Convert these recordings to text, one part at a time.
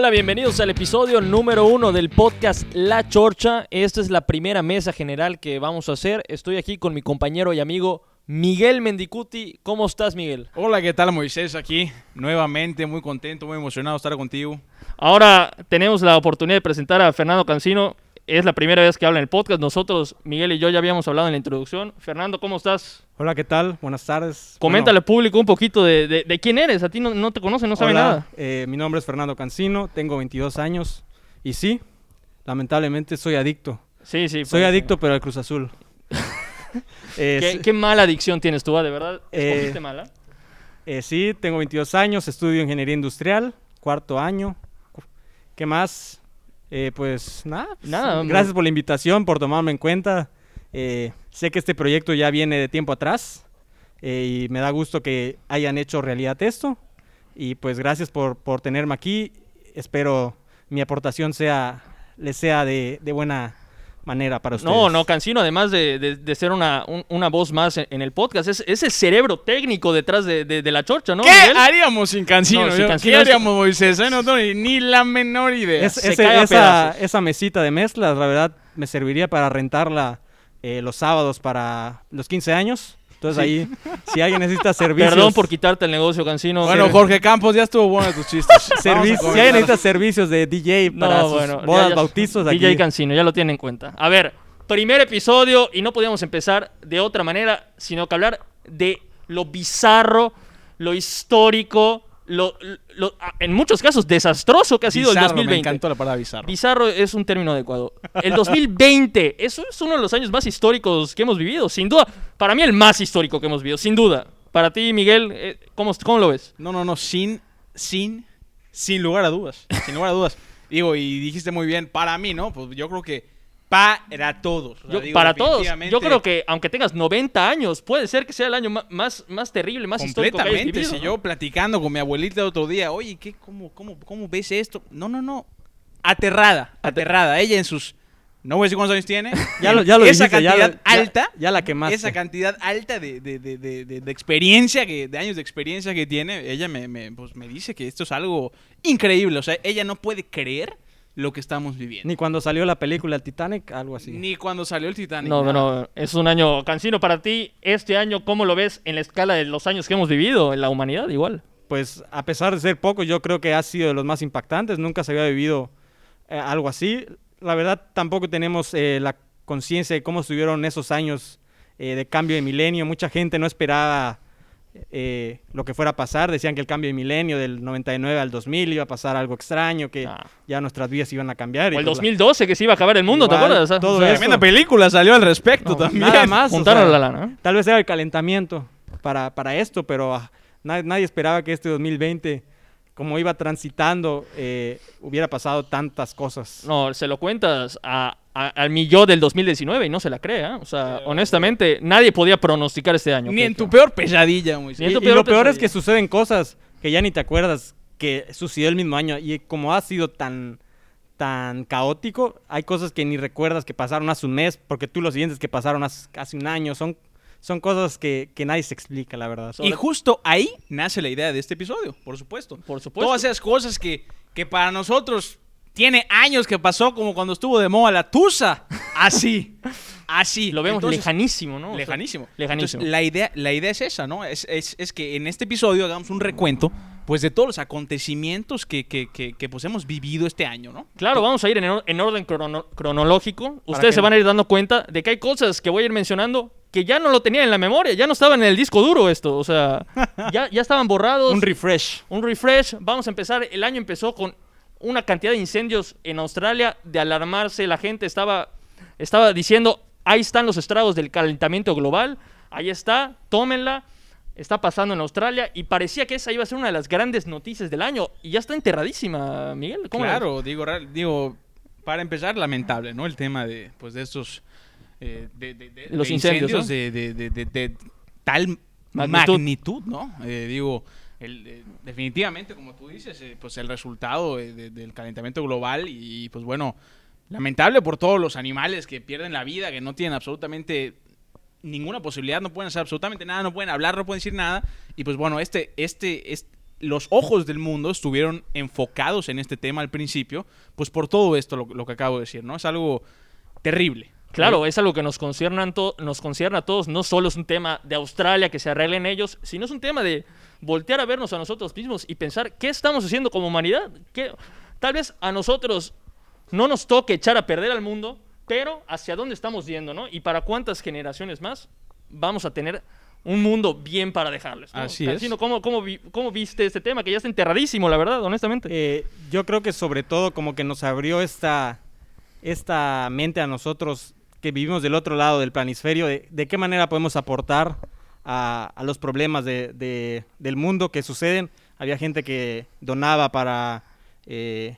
Hola, bienvenidos al episodio número uno del podcast La Chorcha. Esta es la primera mesa general que vamos a hacer. Estoy aquí con mi compañero y amigo Miguel Mendicuti. ¿Cómo estás, Miguel? Hola, ¿qué tal Moisés? Aquí nuevamente, muy contento, muy emocionado de estar contigo. Ahora tenemos la oportunidad de presentar a Fernando Cancino. Es la primera vez que habla en el podcast. Nosotros, Miguel y yo, ya habíamos hablado en la introducción. Fernando, ¿cómo estás? Hola, ¿qué tal? Buenas tardes. Coméntale al público un poquito de, de- de quién eres. A ti no, no te conocen, no saben nada. eh, mi nombre es Fernando Cancino, tengo 22 años y sí, lamentablemente soy adicto. Sí, sí. Soy pues, adicto, pero al Cruz Azul. Eh, ¿Qué, sí- qué mala adicción tienes tú, ah? ¿De verdad? Eh, ¿Escogiste mala? eh, sí, tengo 22 años, estudio ingeniería industrial, cuarto año. ¿Qué más? Eh, pues nada. Nada, Gracias por la invitación, por tomarme en cuenta. Eh, sé que este proyecto ya viene de tiempo atrás eh, y me da gusto que hayan hecho realidad esto. Y pues gracias por, por tenerme aquí. Espero mi aportación sea, les sea de, de buena manera para ustedes. No, no, Cancino, además de, de- de ser una, un- una voz más en, en el podcast, es, es el cerebro técnico detrás de, de- de la chorcha, ¿no? ¿Qué Miguel? haríamos sin Cancino? No, sin Yo- Cancino ¿Qué es- haríamos, Moisés? Eh, No tengo ni, ni la menor idea. Es- se ese- cae a esa, esa mesita de mezclas, la verdad, me serviría para rentarla eh, los sábados para los 15 años. Entonces ahí, si alguien necesita servicios... Perdón por quitarte el negocio, Cancino. bueno, Sí. Jorge Campos, ya estuvo bueno tus chistes. Servicio- si alguien necesita servicios de DJ No, para sus bueno, ya- bodas, ya- bautizos, DJ aquí. Cancino, ya lo tienen en cuenta. A ver, primer episodio y no podíamos empezar de otra manera, sino que hablar de lo bizarro, lo histórico, lo, lo- en muchos casos desastroso que ha sido Bizarro, el 2020. Me encantó la palabra bizarro. Bizarro es un término adecuado. El 2020, eso es uno de los años más históricos que hemos vivido, sin duda. Para mí el más histórico que hemos vivido, sin duda. Para ti, Miguel, eh, ¿cómo, cómo lo ves? No, no, no, sin, sin, sin lugar a dudas. Sin lugar a dudas. Digo, y dijiste muy bien, para mí, ¿no? Pues yo creo que para todos. O sea, Yo- digo, para todos, yo creo que aunque tengas 90 años, puede ser que sea el año más, más terrible, más histórico que hayas Completamente. Si ¿no? yo platicando con mi abuelita el otro día, oye, ¿qué, cómo, cómo, ¿cómo ves esto? No, no, no. Aterrada, aterrada. Ella en sus. No voy a decir cuántos años tiene. Ya lo, ya lo esa dijiste, cantidad alta. Ya, la quemaste. esa cantidad alta de, de, de, de, de- de experiencia, que, de años de experiencia que tiene, ella me, me, pues, me dice que esto es algo increíble. O sea, ella no puede creer lo que estamos viviendo. Ni cuando salió la película El Titanic, algo así. Ni cuando salió el Titanic. No, nada. no, es un año cansino para ti. Este año, ¿cómo lo ves en la escala de los años que hemos vivido en la humanidad? Igual. Pues a pesar de ser poco, yo creo que ha sido de los más impactantes. Nunca se había vivido eh, algo así. La verdad, tampoco tenemos eh, la conciencia de cómo estuvieron esos años eh, de cambio de milenio. Mucha gente no esperaba eh, lo que fuera a pasar. Decían que el cambio de milenio del 99 al 2000 iba a pasar algo extraño, que Ah. ya nuestras vidas iban a cambiar. y O el pues la- 2012 que se iba a acabar el mundo, ¿te acuerdas? todo O sea. Tremenda película salió al respecto No, también. Nada más. o Juntaron sea, la lana. Tal vez era el calentamiento para, para esto, pero ah, na- nadie esperaba que este 2020, como iba transitando, eh, hubiera pasado tantas cosas. No, se lo cuentas a, al millón del 2019 y no se la cree, ¿eh? O sea, honestamente, nadie podía pronosticar este año. Ni en tu peor pesadilla, en Y, y lo peor es que suceden cosas que ya ni te acuerdas que sucedió el mismo año. Y como ha sido tan, tan caótico, hay cosas que ni recuerdas que pasaron hace un mes, porque tú los siguientes que pasaron hace, hace un año son, son cosas que, que nadie se explica, la verdad. Y justo ahí nace la idea de este episodio, por supuesto. Por supuesto. Todas esas cosas que, que para nosotros tiene años que pasó, como cuando estuvo de moda la Tusa. Así. Así. Lo vemos Entonces, lejanísimo, ¿no? O sea, Lejanísimo. lejanísimo. Entonces, la, idea, la idea es esa, ¿no? Es, es- es que en este episodio hagamos un recuento pues de todos los acontecimientos que, que, que, que, pues, hemos vivido este año, ¿no? Claro, vamos a ir en, or- en orden crono- cronológico. ¿Para Ustedes se van a ir dando cuenta de que hay cosas que voy a ir mencionando que ya no lo tenían en la memoria, ya no estaban en el disco duro esto. O sea, ya, ya estaban borrados. Un refresh. un refresh. Vamos a empezar. El año empezó con una cantidad de incendios en Australia, de alarmarse. La gente estaba, estaba diciendo, ahí están los estragos del calentamiento global. Ahí está, tómenla. Está pasando en Australia y parecía que esa iba a ser una de las grandes noticias del año. Y ya está enterradísima, Miguel. Claro, digo, digo, para empezar, lamentable, ¿no? El tema de, pues, de estos, eh, de, de- de- Los incendios, ¿no? de, tal Magnitud. magnitud, ¿no? Eh, digo, eh, definitivamente, como tú dices, eh, pues el resultado de- del calentamiento global y, pues bueno, lamentable por todos los animales que pierden la vida, que no tienen absolutamente ninguna posibilidad, no pueden hacer absolutamente nada, no pueden hablar, no pueden decir nada. Y pues bueno, este, este, es- los ojos del mundo estuvieron enfocados en este tema al principio, pues por todo esto lo, que acabo de decir, ¿no? Es algo terrible. Claro, es algo que nos concierne, nos concierne a todos. No solo es un tema de Australia que se arreglen ellos, sino es un tema de voltear a vernos a nosotros mismos y pensar qué estamos haciendo como humanidad. ¿Qué- Tal vez a nosotros no nos toque echar a perder al mundo, pero hacia dónde estamos yendo, ¿no? Y para cuántas generaciones más vamos a tener un mundo bien para dejarles. ¿no? Así es. Cancino, ¿cómo, cómo, vi- cómo viste este tema? Que ya está enterradísimo, la verdad, honestamente. Eh, yo creo que sobre todo como que nos abrió esta, esta mente a nosotros que vivimos del otro lado del planisferio, de, de qué manera podemos aportar a, los problemas de- de- del mundo que suceden. Había gente que donaba para eh,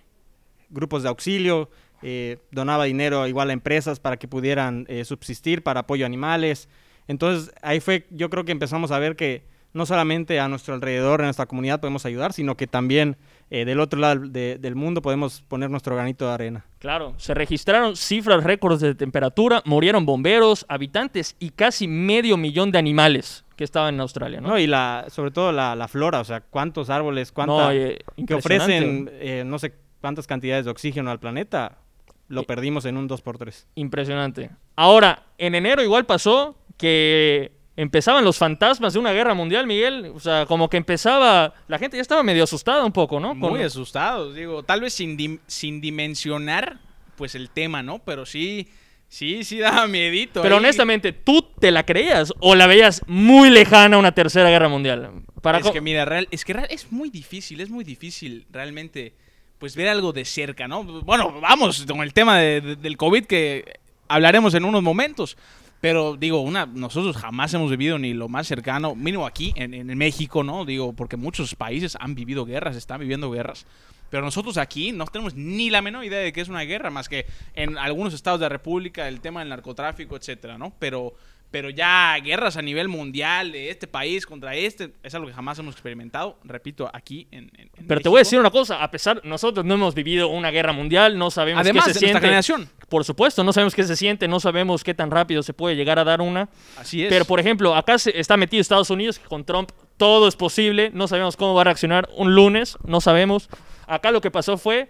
grupos de auxilio, eh, donaba dinero igual a empresas para que pudieran eh, subsistir, para apoyo a animales. Entonces ahí fue, yo creo que empezamos a ver que no solamente a nuestro alrededor, en nuestra comunidad podemos ayudar, sino que también eh, del otro lado de- del mundo podemos poner nuestro granito de arena. Claro, se registraron cifras récords de temperatura, murieron bomberos, habitantes y casi medio millón de animales que estaban en Australia, ¿no? ¿no? Y la, sobre todo la, la flora, o sea, cuántos árboles, cuánta, No, eh, que ofrecen eh, no sé cuántas cantidades de oxígeno al planeta, lo Eh, perdimos en un 2x3. Impresionante. Ahora, en enero igual pasó que empezaban los fantasmas de una guerra mundial, Miguel. O sea, como que empezaba, la gente ya estaba medio asustada un poco, ¿no? Con- Muy asustados, digo, tal vez sin, dim- sin dimensionar pues el tema, ¿no? Pero sí, sí, sí daba miedito. Pero ahí. honestamente, ¿tú te la creías o la veías muy lejana una tercera guerra mundial? Para es que mira, real, es que real- es muy difícil, es muy difícil realmente pues ver algo de cerca, ¿no? Bueno, vamos con el tema de- de- del COVID que hablaremos en unos momentos. Pero digo, una, nosotros jamás hemos vivido ni lo más cercano, mínimo aquí en, en México, ¿no? Digo, porque muchos países han vivido guerras, están viviendo guerras. Pero nosotros aquí no tenemos ni la menor idea de que es una guerra, más que en algunos estados de la República, el tema del narcotráfico, etcétera, ¿no? Pero, pero ya guerras a nivel mundial de este país contra este es algo que jamás hemos experimentado, repito, aquí en, Pero te voy a decir una cosa, a pesar, nosotros no hemos vivido una guerra mundial, no sabemos Además qué de se nuestra siente. generación. Por supuesto, no sabemos qué se siente, no sabemos qué tan rápido se puede llegar a dar una. Así es. Pero, por ejemplo, acá se está metido Estados Unidos, que con Trump todo es posible, no sabemos cómo va a reaccionar un lunes, no sabemos. Acá lo que pasó fue,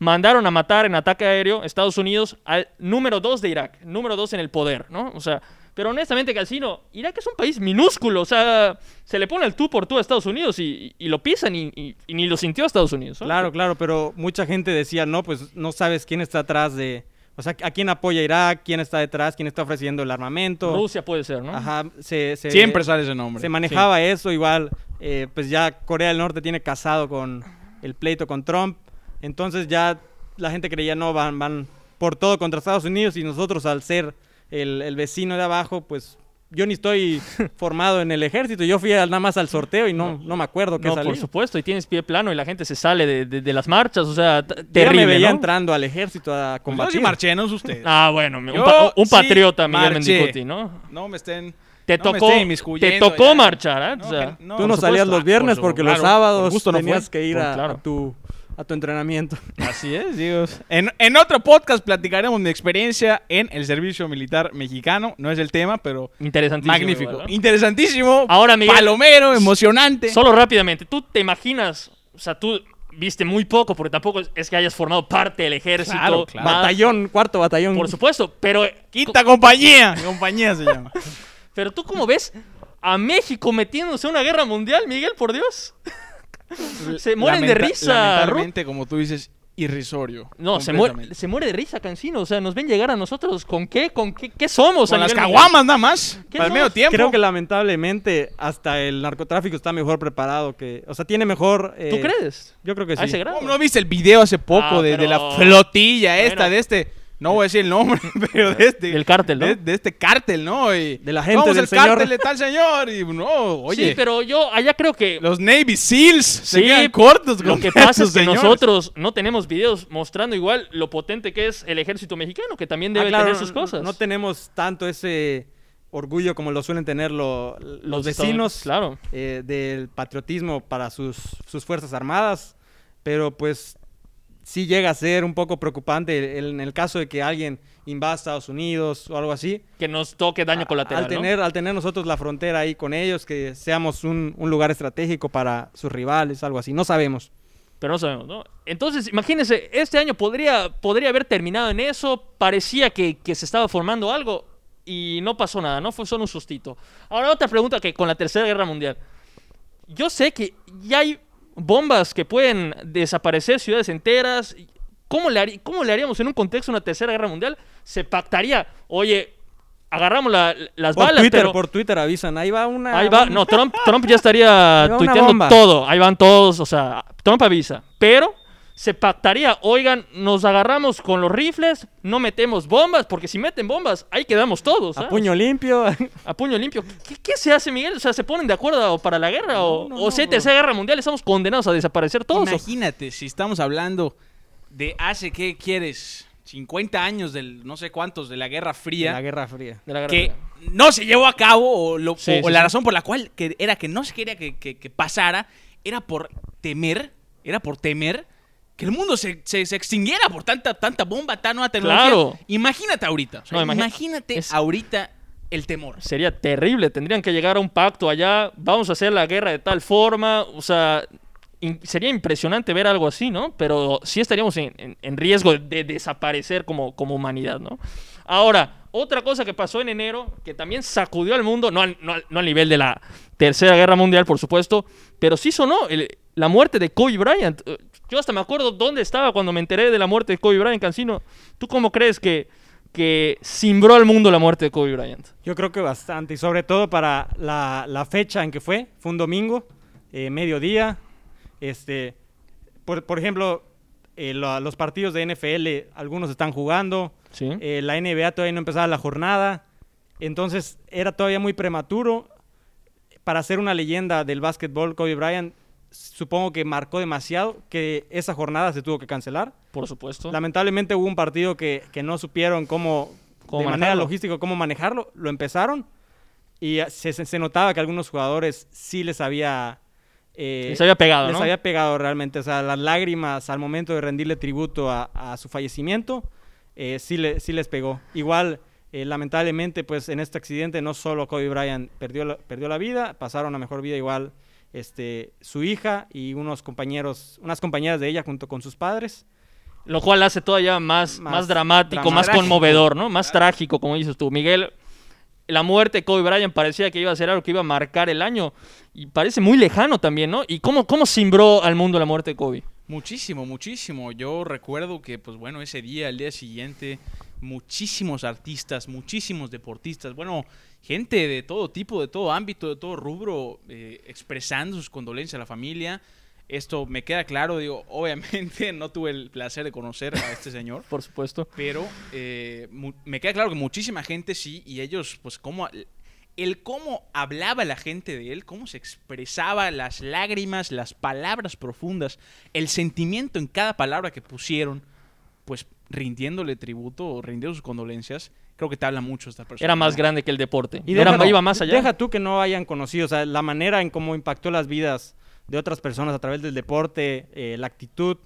mandaron a matar en ataque aéreo Estados Unidos al número 2 de Irak, número 2 en el poder, ¿no? O sea, pero honestamente, Calcino, Irak es un país minúsculo, o sea, se le pone el tú por tú a Estados Unidos y, y lo pisan y, y- y ni lo sintió Estados Unidos. ¿no? Claro, claro, pero mucha gente decía, no, pues no sabes quién está atrás de... O sea, ¿a quién apoya Irak? ¿Quién está detrás? ¿Quién está ofreciendo el armamento? Rusia puede ser, ¿no? Ajá, se, se- Siempre sale ese nombre. se manejaba eso igual. eh, pues ya Corea del Norte tiene casado con el pleito con Trump. Entonces ya la gente creía, no, van, van por todo contra Estados Unidos y nosotros al ser el, el vecino de abajo, pues yo ni estoy formado en el ejército. Yo fui nada más al sorteo y no, no me acuerdo qué No, salió. por supuesto, y tienes pie plano y la gente se sale de, de- de las marchas, o sea, t- Yo ya terrible, me veía ¿no? entrando al ejército a Pues yo combatir. sí marché, no es usted. Ah, bueno, un, Yo pa- un sí patriota, Miguel marché. Mendicuti, ¿no? No me estén. Te no tocó, te tocó ya. marchar, ¿eh? O sea, Tú no por salías los viernes Por porque los por sábados gusto no tenías que ir Por- a, claro. a tu, a tu entrenamiento. Así es, digo. En, en otro podcast platicaremos mi experiencia en el servicio militar mexicano. No es el tema, pero interesantísimo. magnífico. ¿no? Interesantísimo. Ahora, Miguel, Palomero, emocionante. Solo rápidamente, ¿tú te imaginas, o sea, tú viste muy poco, porque tampoco es- que hayas formado parte del ejército. Claro, claro. Batallón, cuarto batallón. Por supuesto, pero, Quinta compañía. Compañía se llama. pero tú cómo ves a México metiéndose en una guerra mundial, Miguel, por Dios. Se mueren de risa, Ru. Lamentablemente, como tú dices, irrisorio. No, se muere, se muere de risa, Cancino. O sea, nos ven llegar a nosotros. ¿Con qué? ¿Con qué, qué somos? Con las caguamas nada más. ¿Qué Para el medio tiempo. Creo que lamentablemente hasta el narcotráfico está mejor preparado que... O sea, tiene mejor... mundial? ¿Tú eh, crees? Yo creo que A ese sí. grado. ¿Cómo ¿No viste el video hace poco Ah, de, de la flotilla esta, Bueno. de este... No voy a decir el nombre, pero de este... Del cártel, ¿no? De, de este cártel, ¿no? Y, De la gente Vamos, del el señor. cártel de tal señor. Y no, oye... Sí, pero yo allá creo que Los Navy SEALs se Sí, quedan cortos lo que pasa es que señores. nosotros no tenemos videos mostrando igual lo potente que es el ejército mexicano, que también debe Ah, claro, tener sus cosas. No tenemos tanto ese orgullo como lo suelen tener lo- los, estadounidenses, vecinos Claro. eh, del patriotismo para sus, sus fuerzas armadas, pero pues sí llega a ser un poco preocupante en el caso de que alguien invada a Estados Unidos o algo así. Que nos toque daño colateral. Al tener, al tener nosotros la frontera ahí con ellos, que seamos un, un lugar estratégico para sus rivales, algo así. No sabemos. Pero no sabemos, ¿no? Entonces, imagínense, este año podría, podría haber terminado en eso. Parecía que, que se estaba formando algo y no pasó nada, ¿no? Fue solo un sustito. Ahora, otra pregunta que con la Tercera Guerra Mundial. Yo sé que ya hay bombas que pueden desaparecer ciudades enteras. ¿Cómo le, cómo le haríamos en un contexto de una Tercera Guerra Mundial? Se pactaría, oye, agarramos la- las Por balas, Twitter, pero... por Twitter avisan, ahí va una... Ahí va, un- no, Trump, Trump ya estaría tuiteando todo, ahí van todos, o sea, Trump avisa, pero se pactaría, oigan, nos agarramos con los rifles, no metemos bombas, porque si meten bombas, ahí quedamos todos. A puño limpio. A puño limpio. ¿Qué, qué se hace, Miguel? O sea, ¿se ponen de acuerdo para la guerra? ¿O, no, o no, guerra mundial, estamos condenados a desaparecer todos? o- Imagínate, si estamos hablando de hace, ¿qué quieres? 50 años del no sé cuántos de la Guerra Fría. la Guerra Fría. de la guerra que fría? no se llevó a cabo o, lo- Sí, o- o sí, la sí. razón por la cual que era que no se quería que, que- que pasara era por temer, era por temer que el mundo se, se- se extinguiera por tanta, tanta bomba, tan nueva tecnología. Claro. Imagínate ahorita, o sea, No, imagi- imagínate es- ahorita el temor. Sería terrible, tendrían que llegar a un pacto allá, vamos a hacer la guerra de tal forma, o sea, in- sería impresionante ver algo así, ¿no? Pero sí estaríamos en, en- en riesgo de desaparecer como, como humanidad, ¿no? Ahora, otra cosa que pasó en enero, que también sacudió al mundo, no al, no al- no al nivel de la Tercera Guerra Mundial, por supuesto, pero sí sonó el- la muerte de Kobe Bryant. Yo hasta me acuerdo dónde estaba cuando me enteré de la muerte de Kobe Bryant, Cancino. ¿Tú cómo crees que, que cimbró al mundo la muerte de Kobe Bryant? Yo creo que bastante, y sobre todo para la, la fecha en que fue, fue un domingo, eh, mediodía. Este, por, por ejemplo, eh, lo- los partidos de NFL, algunos están jugando, Sí. eh, la NBA todavía no empezaba la jornada, entonces era todavía muy prematuro. Para ser una leyenda del básquetbol, Kobe Bryant, supongo que marcó demasiado que esa jornada se tuvo que cancelar. Por supuesto. Lamentablemente hubo un partido que, que no supieron cómo, ¿Cómo de manera manejarlo? logística, cómo manejarlo. Lo empezaron y se, se- se notaba que a algunos jugadores sí les había... eh, Les había pegado, les ¿no? había pegado realmente. O sea, las lágrimas al momento de rendirle tributo a, a su fallecimiento, eh, sí, le- sí les pegó. Igual, eh, lamentablemente, pues en este accidente no solo Kobe Bryant perdió la, perdió la vida, pasaron a mejor vida igual este, su hija y unos compañeros, unas compañeras de ella junto con sus padres. Lo cual hace todavía más, más, Más dramático, drama- más trágico. conmovedor, ¿no? Más trágico, como dices tú. Miguel, la muerte de Kobe Bryant parecía que iba a ser algo que iba a marcar el año. Y parece muy lejano también, ¿no? ¿Y cómo, cómo cimbró al mundo la muerte de Kobe? Muchísimo, muchísimo. Yo recuerdo que, pues bueno, ese día, el día siguiente, muchísimos artistas, muchísimos deportistas, bueno, gente de todo tipo, de todo ámbito, de todo rubro, eh, expresando sus condolencias a la familia. Esto me queda claro, digo, obviamente no tuve el placer de conocer a este señor, Por supuesto. pero eh, me queda claro que muchísima gente sí, y ellos, pues, cómo. El cómo hablaba la gente de él, cómo se expresaba, las lágrimas, las palabras profundas, el sentimiento en cada palabra que pusieron, pues rindiéndole tributo o rindiendo sus condolencias, creo que te habla mucho esta persona. Era más grande que el deporte. Y Era, deja- iba más allá. Deja tú que no hayan conocido, o sea, la manera en cómo impactó las vidas de otras personas a través del deporte, eh, la actitud.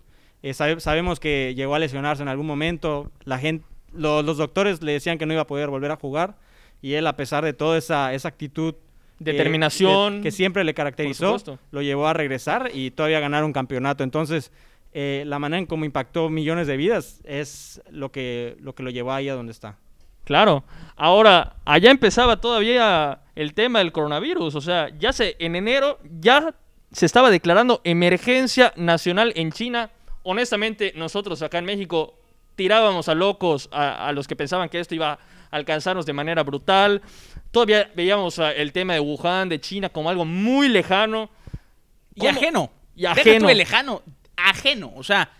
Eh, sabe- sabemos que llegó a lesionarse en algún momento. La gente, lo- los doctores le decían que no iba a poder volver a jugar. Y él, a pesar de toda esa, esa actitud, eh, Determinación. de- que siempre le caracterizó, lo llevó a regresar y todavía ganar un campeonato. Entonces, eh, la manera en cómo impactó millones de vidas es lo que lo, que lo llevó ahí a donde está. Claro. Ahora, allá empezaba todavía el tema del coronavirus. O sea, ya se, en enero ya se estaba declarando emergencia nacional en China. Honestamente, nosotros acá en México tirábamos a locos a, a los que pensaban que esto iba a alcanzarnos de manera brutal. Todavía veíamos ah, el tema de Wuhan, de China, como algo muy lejano. Y ajeno. Y ajeno. de lejano, ajeno. O sea,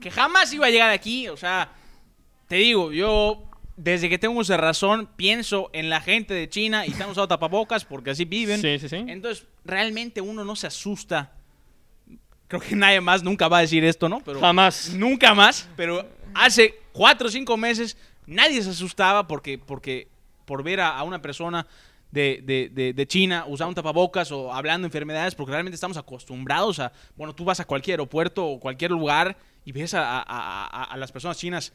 que jamás iba a llegar aquí. O sea, te digo, yo desde que tengo uso de razón pienso en la gente de China y están usando tapabocas porque así viven. Sí, sí, sí. Entonces, realmente uno no se asusta. Creo que nadie más nunca va a decir esto, ¿no? Pero Jamás. Nunca más. Pero hace cuatro o cinco meses nadie se asustaba porque, porque por ver a, a una persona de, de- de- de China usar un tapabocas o hablando de enfermedades, porque realmente estamos acostumbrados a, bueno, tú vas a cualquier aeropuerto o cualquier lugar y ves a- a- a las personas chinas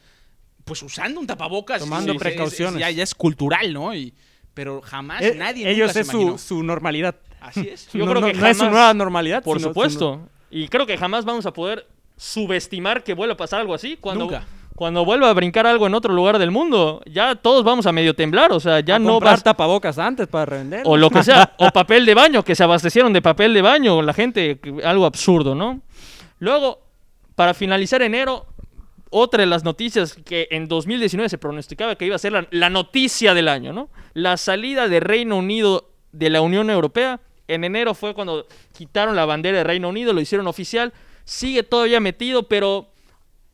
pues usando un tapabocas. Tomando es- es- precauciones. ya, ya es cultural, ¿no? Y, pero jamás Eh, nadie ellos nunca se es su, su normalidad. Así es. Yo no, creo no- que no es su jamás- nueva normalidad. Por sino supuesto. Y creo que jamás vamos a poder subestimar que vuelva a pasar algo así. Cuando, Nunca. cuando vuelva a brincar algo en otro lugar del mundo, ya todos vamos a medio temblar. O sea, ya a no comprar vas. tapabocas antes para revender. O lo que sea. o papel de baño, que se abastecieron de papel de baño. La gente, algo absurdo, ¿no? Luego, para finalizar enero, otra de las noticias que en 2019 se pronosticaba que iba a ser la, la noticia del año, ¿no? La salida de Reino Unido de la Unión Europea. En enero fue cuando quitaron la bandera de Reino Unido, lo hicieron oficial. Sigue todavía metido, pero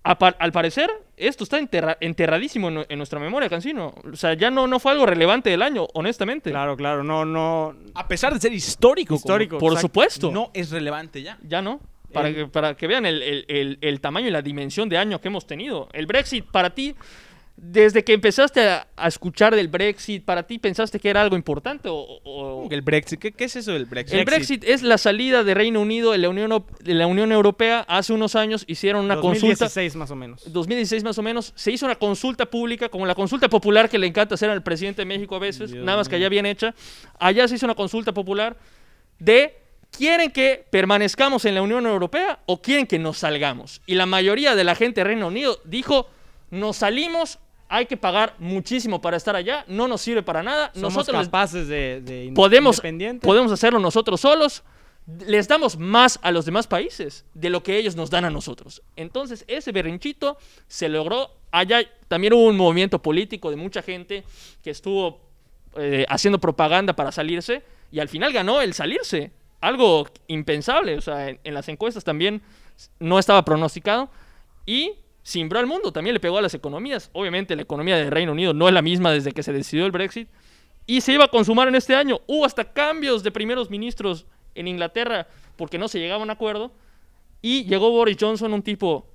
a al parecer esto está enterra- enterradísimo en, nu- en nuestra memoria, Cancino. O sea, ya no, no fue algo relevante del año, honestamente. Claro, claro. No, no. A pesar de ser histórico. como- Histórico. Por exacto. supuesto. no es relevante ya. Ya no. Para, El- que, para que vean el, el- el- tamaño y la dimensión de año que hemos tenido. El Brexit, para ti, desde que empezaste a, a escuchar del Brexit, ¿para ti pensaste que era algo importante? O, o- ¿Cómo que el Brexit? ¿Qué, qué es eso del Brexit? el Brexit es la salida de Reino Unido de la Unión, de la Unión Europea. Hace unos años hicieron una consulta. 2016 más o menos. 2016 más o menos, se hizo una consulta pública, como la consulta popular que le encanta hacer al presidente de México a veces, Dios nada más que allá bien hecha. Allá se hizo una consulta popular de ¿quieren que permanezcamos en la Unión Europea o quieren que nos salgamos? Y la mayoría de la gente de Reino Unido dijo, nos salimos, hay que pagar muchísimo para estar allá, no nos sirve para nada, Somos nosotros capaces de, podemos, podemos hacerlo nosotros solos. Les damos más a los demás países de lo que ellos nos dan a nosotros. Entonces, ese berrinchito se logró. Allá también hubo un movimiento político de mucha gente que estuvo eh, haciendo propaganda para salirse y al final ganó el salirse. Algo impensable. O sea, en, en las encuestas también no estaba pronosticado. Y cimbró al mundo, también le pegó a las economías. Obviamente la economía del Reino Unido no es la misma desde que se decidió el Brexit. Y se iba a consumar en este año. Hubo hasta cambios de primeros ministros en Inglaterra porque no se llegaba a un acuerdo. Y llegó Boris Johnson, un tipo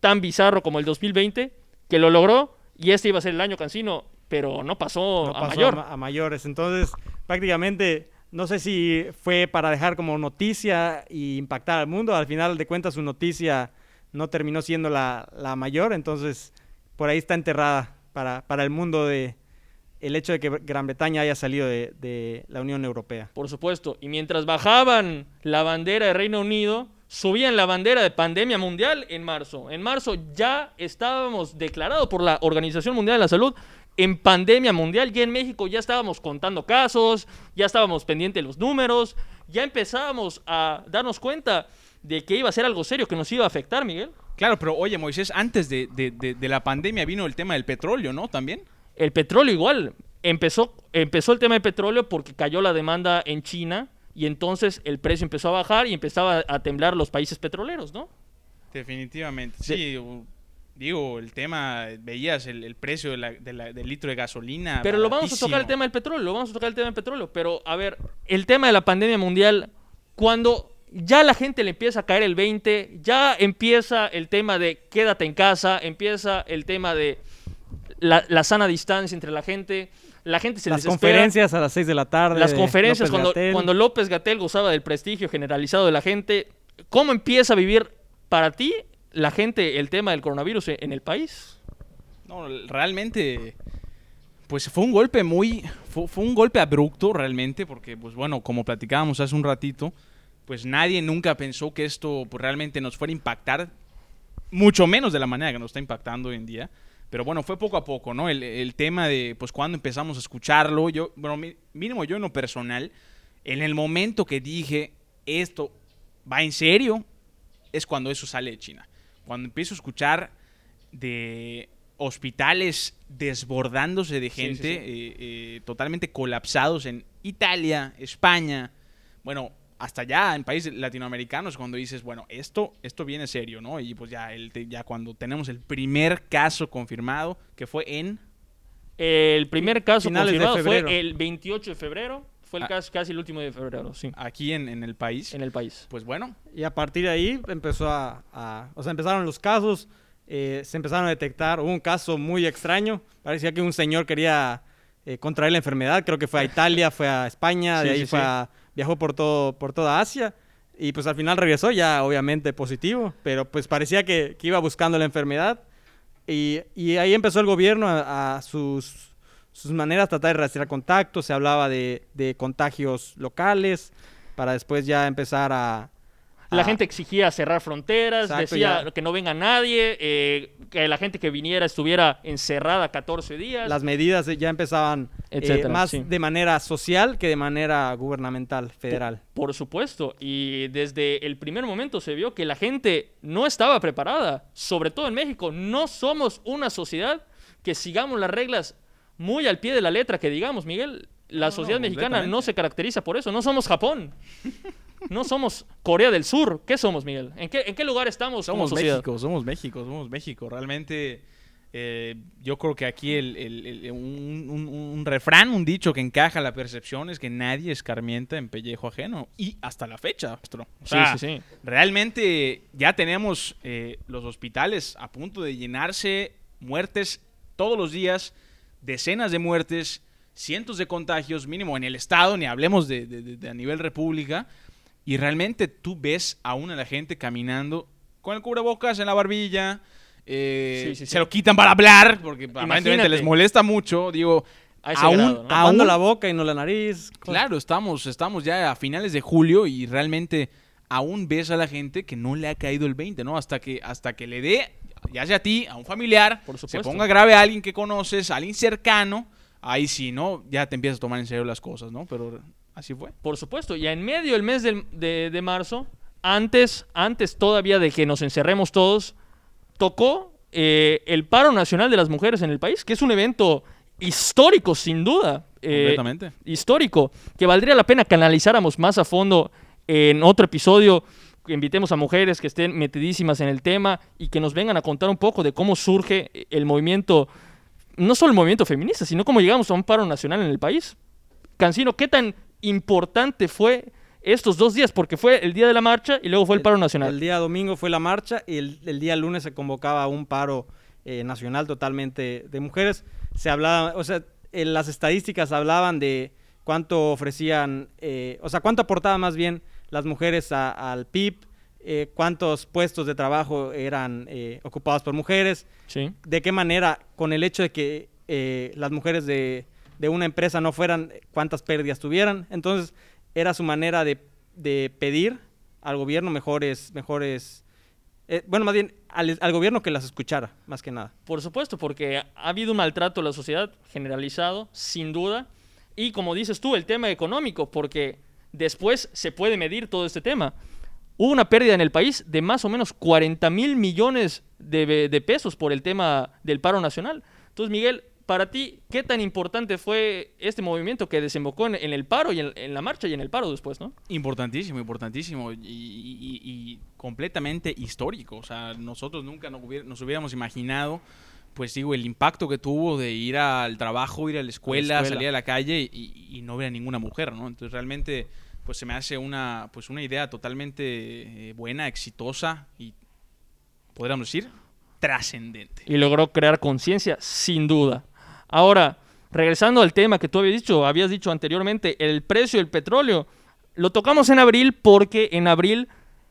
tan bizarro como el 2020, que lo logró. Y este iba a ser el año cansino, pero no pasó, no a pasó mayor. ma- a mayores. Entonces, prácticamente, no sé si fue para dejar como noticia y impactar al mundo. Al final de cuentas, su noticia no terminó siendo la, la mayor. Entonces, por ahí está enterrada para, para el mundo de el hecho de que Gran Bretaña haya salido de, de la Unión Europea. Por supuesto. Y mientras bajaban la bandera de Reino Unido, subían la bandera de pandemia mundial en marzo. En marzo ya estábamos declarados por la Organización Mundial de la Salud en pandemia mundial. Ya en México ya estábamos contando casos, ya estábamos pendientes de los números, ya empezábamos a darnos cuenta de que iba a ser algo serio que nos iba a afectar, Miguel. Claro, pero oye, Moisés, antes de, de- de- de la pandemia vino el tema del petróleo, ¿no? También. El petróleo igual. Empezó, empezó el tema del petróleo porque cayó la demanda en China y entonces el precio empezó a bajar y empezaba a temblar los países petroleros, ¿no? Definitivamente. De- Sí, digo, el tema, veías el, el precio de la- de la- del litro de gasolina. Pero lo vamos a tocar el tema del petróleo, lo vamos a tocar el tema del petróleo. Pero, a ver, el tema de la pandemia mundial, cuando ya la gente le empieza a caer el 20, ya empieza el tema de quédate en casa, empieza el tema de la, la sana distancia entre la gente, la gente se Las desespera. conferencias a las 6 de la tarde. Las conferencias, López cuando, cuando López Gatel gozaba del prestigio generalizado de la gente, ¿cómo empieza a vivir para ti la gente el tema del coronavirus en, el país? No, realmente, pues fue un golpe muy, fue, un golpe abrupto realmente, porque pues bueno, como platicábamos hace un ratito, pues nadie nunca pensó que esto pues, realmente nos fuera a impactar, mucho menos de la manera que nos está impactando hoy en día. Pero bueno, fue poco a poco, ¿no? El, el tema de, pues, cuando empezamos a escucharlo, yo, bueno, mínimo yo en lo personal, en el momento que dije, esto va en serio, es cuando eso sale de China. Cuando empiezo a escuchar de hospitales desbordándose de Sí, sí, gente, sí. eh, eh, totalmente colapsados en Italia, España, bueno, hasta allá en países latinoamericanos, cuando dices, bueno, esto, esto viene serio, ¿no? Y pues ya, el, ya cuando tenemos el primer caso confirmado, que fue en... El primer caso confirmado fue el 28 de febrero. Fue el Ah. caso casi el último de febrero, sí, aquí en, en el país, en el país. pues bueno, Y a partir de ahí empezó a, a- o sea, empezaron los casos, eh, se empezaron a detectar, hubo un caso muy extraño, parecía que un señor quería eh, contraer la enfermedad, creo que fue a Italia, fue a España, de Sí, ahí sí, fue sí. a- viajó por todo, por toda Asia, y pues al final regresó ya obviamente positivo, pero pues parecía que, que iba buscando la enfermedad, Y, y ahí empezó el gobierno a, a sus, sus maneras, tratar de rastrear contactos, se hablaba de, de contagios locales, para después ya empezar a... La gente exigía cerrar fronteras, Exacto, decía ya. que no venga nadie, eh, que la gente que viniera estuviera encerrada 14 días. Las medidas ya empezaban eh, más sí. de manera social que de manera gubernamental, federal. Por supuesto, y desde el primer momento se vio que la gente no estaba preparada, sobre todo en México. No somos una sociedad que sigamos las reglas muy al pie de la letra, que digamos, Miguel, la No, sociedad no, mexicana no se caracteriza por eso. No somos Japón. No somos Corea del Sur. ¿Qué somos, Miguel? ¿En qué, en qué lugar estamos como Somos sociedad? México, somos México, somos México. Realmente, eh, yo creo que aquí el, el- el- un, un- un refrán, un dicho que encaja a la percepción es que nadie escarmienta en pellejo ajeno. Y hasta la fecha, maestro. O Sí, sí, sí. Realmente ya tenemos eh, los hospitales a punto de llenarse, muertes todos los días, decenas de muertes, cientos de contagios, mínimo en el estado, ni hablemos de, de- a nivel república. Y realmente tú ves aún a la gente caminando con el cubrebocas en la barbilla. eh, Sí, sí, sí. Se lo quitan para hablar porque aparentemente Imagínate. les molesta mucho. Digo, aún- la boca y no la nariz. Claro, estamos, estamos ya a finales de julio y realmente aún ves a la gente que no le ha caído el 20, ¿no? Hasta que, hasta que le dé, ya sea a ti, a un familiar, Por se ponga grave a alguien que conoces, a alguien cercano, ahí sí, ¿no? Ya te empiezas a tomar en serio las cosas, ¿no? Pero así fue. Por supuesto, y en medio del mes de, de marzo, antes, antes todavía de que nos encerremos todos, tocó eh, el paro nacional de las mujeres en el país, que es un evento histórico, sin duda. eh, Completamente. histórico, que valdría la pena que analizáramos más a fondo en otro episodio, invitemos a mujeres que estén metidísimas en el tema y que nos vengan a contar un poco de cómo surge el movimiento, no solo el movimiento feminista, sino cómo llegamos a un paro nacional en el país. Cancino, ¿qué tan importante fue estos dos días? Porque fue el día de la marcha y luego fue el paro nacional. El día domingo fue la marcha y el, el día lunes se convocaba un paro eh, nacional totalmente de mujeres. Se hablaba, o sea, en las estadísticas hablaban de cuánto ofrecían, eh, o sea, cuánto aportaban más bien las mujeres a- al PIB, eh, cuántos puestos de trabajo eran eh, ocupados por mujeres, Sí. de qué manera, con el hecho de que eh, las mujeres de, de una empresa no fueran, cuántas pérdidas tuvieran. Entonces, era su manera de, de pedir al gobierno mejores, mejores, eh, bueno, más bien al, al gobierno que las escuchara, más que nada. Por supuesto, porque ha habido un maltrato a la sociedad generalizado, sin duda. Y como dices tú, el tema económico, porque después se puede medir todo este tema. Hubo una pérdida en el país de más o menos 40 mil millones de, de pesos por el tema del paro nacional. Entonces, Miguel, para ti, ¿qué tan importante fue este movimiento que desembocó en, en el paro y en, en la marcha y en el paro después, no? Importantísimo, importantísimo y, y- y- completamente histórico. O sea, nosotros nunca nos, hubiera- nos hubiéramos imaginado, pues digo, el impacto que tuvo de ir al trabajo, ir a la escuela, escuela. salir a la calle y, y no ver a ninguna mujer, ¿no? Entonces realmente, pues se me hace una, pues una idea totalmente eh, buena, exitosa y, podríamos decir, trascendente. y logró crear conciencia, sin duda. Ahora, regresando al tema que tú habías dicho, habías dicho anteriormente, el precio del petróleo, lo tocamos en abril porque en abril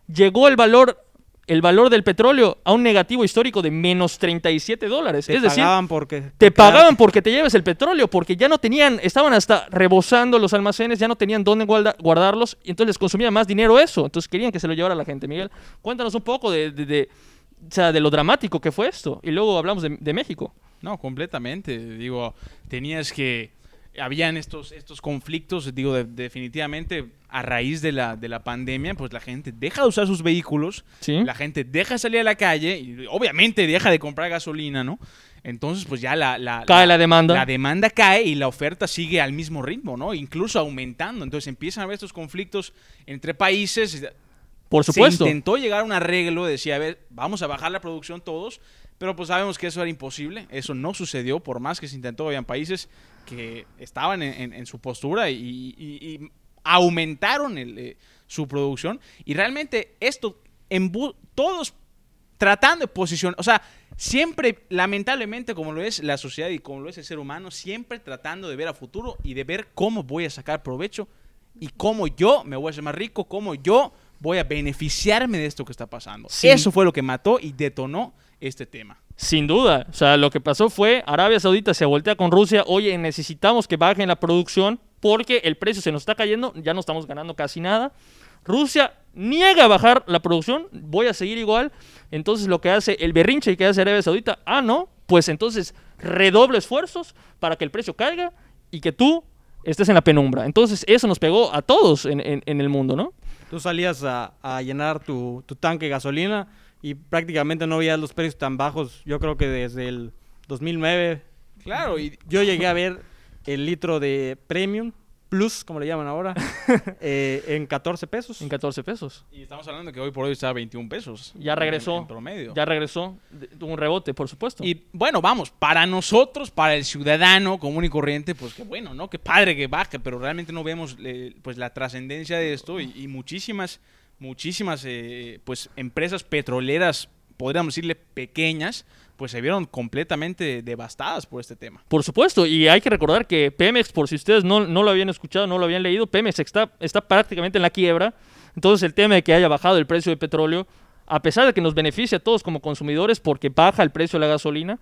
llegó el valor, el valor del petróleo a un negativo histórico de menos 37 dólares. Te es decir, pagaban porque... te pagaban porque te lleves el petróleo, porque ya no tenían, estaban hasta rebosando los almacenes, ya no tenían dónde guarda- guardarlos, y entonces les consumía más dinero eso. Entonces querían que se lo llevara la gente. Miguel, cuéntanos un poco de, de- de- o sea, de lo dramático que fue esto. Y luego hablamos de, de México. No, completamente. Digo, tenías que. Habían estos, estos conflictos, digo, de- definitivamente a raíz de la, de la pandemia, pues la gente deja de usar sus vehículos, Sí. la gente deja de salir a la calle y obviamente deja de comprar gasolina, ¿no? Entonces, pues ya la, la, Cae la demanda. la demanda cae y la oferta sigue al mismo ritmo, ¿no? Incluso aumentando. Entonces empiezan a haber estos conflictos entre países. Por supuesto. Se intentó llegar a un arreglo, decía, a ver, vamos a bajar la producción todos, pero pues sabemos que eso era imposible, eso no sucedió, por más que se intentó, habían países que estaban en, en- en su postura y, y- y aumentaron el, eh, su producción, y realmente esto, en todos tratando de posicionar, o sea, siempre, lamentablemente, como lo es la sociedad y como lo es el ser humano, siempre tratando de ver a futuro y de ver cómo voy a sacar provecho y cómo yo me voy a hacer más rico, cómo yo voy a beneficiarme de esto que está pasando. Sí. Eso fue lo que mató y detonó este tema. Sin duda. O sea, lo que pasó fue Arabia Saudita se voltea con Rusia. Oye, necesitamos que bajen la producción porque el precio se nos está cayendo. Ya no estamos ganando casi nada. Rusia niega bajar la producción. Voy a seguir igual. Entonces lo que hace el berrinche que hace Arabia Saudita. Ah, no. Pues entonces redoble esfuerzos para que el precio caiga y que tú estés en la penumbra. Entonces eso nos pegó a todos en, en- en el mundo, ¿no? Tú salías a, a llenar tu, tu tanque de gasolina y prácticamente no veías los precios tan bajos. Yo creo que desde el 2009 Claro, y yo llegué a ver el litro de Premium Plus, como le llaman ahora, eh, en 14 pesos. En 14 pesos. Y estamos hablando que hoy por hoy está a 21 pesos. Ya regresó. En, promedio. Ya regresó. Tuvo un rebote, por supuesto. Y bueno, vamos, para nosotros, para el ciudadano común y corriente, pues qué bueno, ¿no? Qué padre que baje, pero realmente no vemos eh, pues la trascendencia de esto y, y muchísimas, muchísimas eh, pues empresas petroleras, podríamos decirle pequeñas, pues se vieron completamente devastadas por este tema. Por supuesto, y hay que recordar que Pemex, por si ustedes no, no lo habían escuchado, no lo habían leído, Pemex está, está prácticamente en la quiebra. Entonces el tema de que haya bajado el precio del petróleo, a pesar de que nos beneficia a todos como consumidores porque baja el precio de la gasolina,